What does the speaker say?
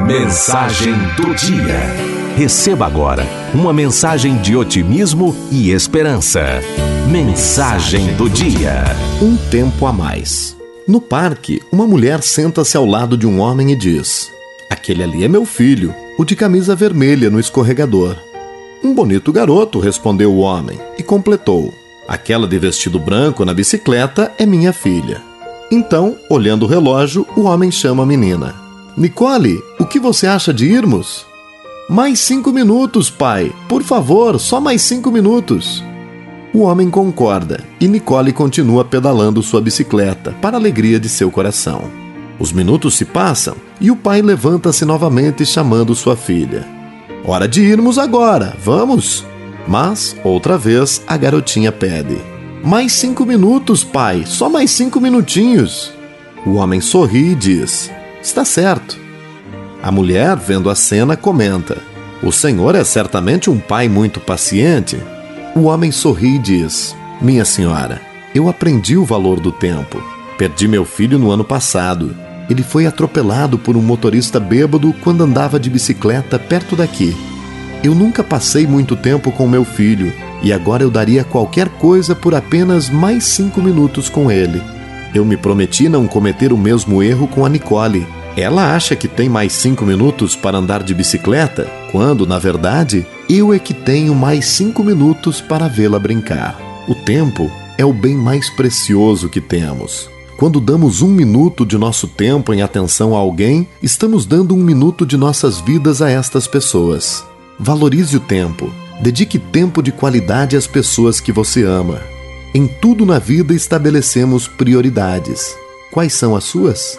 Mensagem do dia. Receba agora uma mensagem de otimismo e esperança. Mensagem do dia. Um tempo a mais. No parque, uma mulher senta-se ao lado de um homem e diz: Aquele ali é meu filho, o de camisa vermelha no escorregador. Um bonito garoto, respondeu o homem e completou: Aquela de vestido branco na bicicleta é minha filha. Então, olhando o relógio, o homem chama a menina. Nicole, o que você acha de irmos? Mais cinco minutos, pai. Por favor, só mais cinco minutos. O homem concorda e Nicole continua pedalando sua bicicleta, para alegria de seu coração. Os minutos se passam e o pai levanta-se novamente chamando sua filha. Hora de irmos agora, vamos! Mas, outra vez, a garotinha pede. Mais cinco minutos, pai, só mais cinco minutinhos. O homem sorri e diz: Está certo. A mulher, vendo a cena, comenta: O senhor é certamente um pai muito paciente. O homem sorri e diz: Minha senhora, eu aprendi o valor do tempo. Perdi meu filho no ano passado. Ele foi atropelado por um motorista bêbado quando andava de bicicleta perto daqui. Eu nunca passei muito tempo com meu filho e agora eu daria qualquer coisa por apenas mais cinco minutos com ele. Eu me prometi não cometer o mesmo erro com a Nicole. Ela acha que tem mais cinco minutos para andar de bicicleta, quando, na verdade, eu é que tenho mais cinco minutos para vê-la brincar. O tempo é o bem mais precioso que temos. Quando damos um minuto de nosso tempo em atenção a alguém, estamos dando um minuto de nossas vidas a estas pessoas. Valorize o tempo. Dedique tempo de qualidade às pessoas que você ama. Em tudo na vida estabelecemos prioridades. Quais são as suas?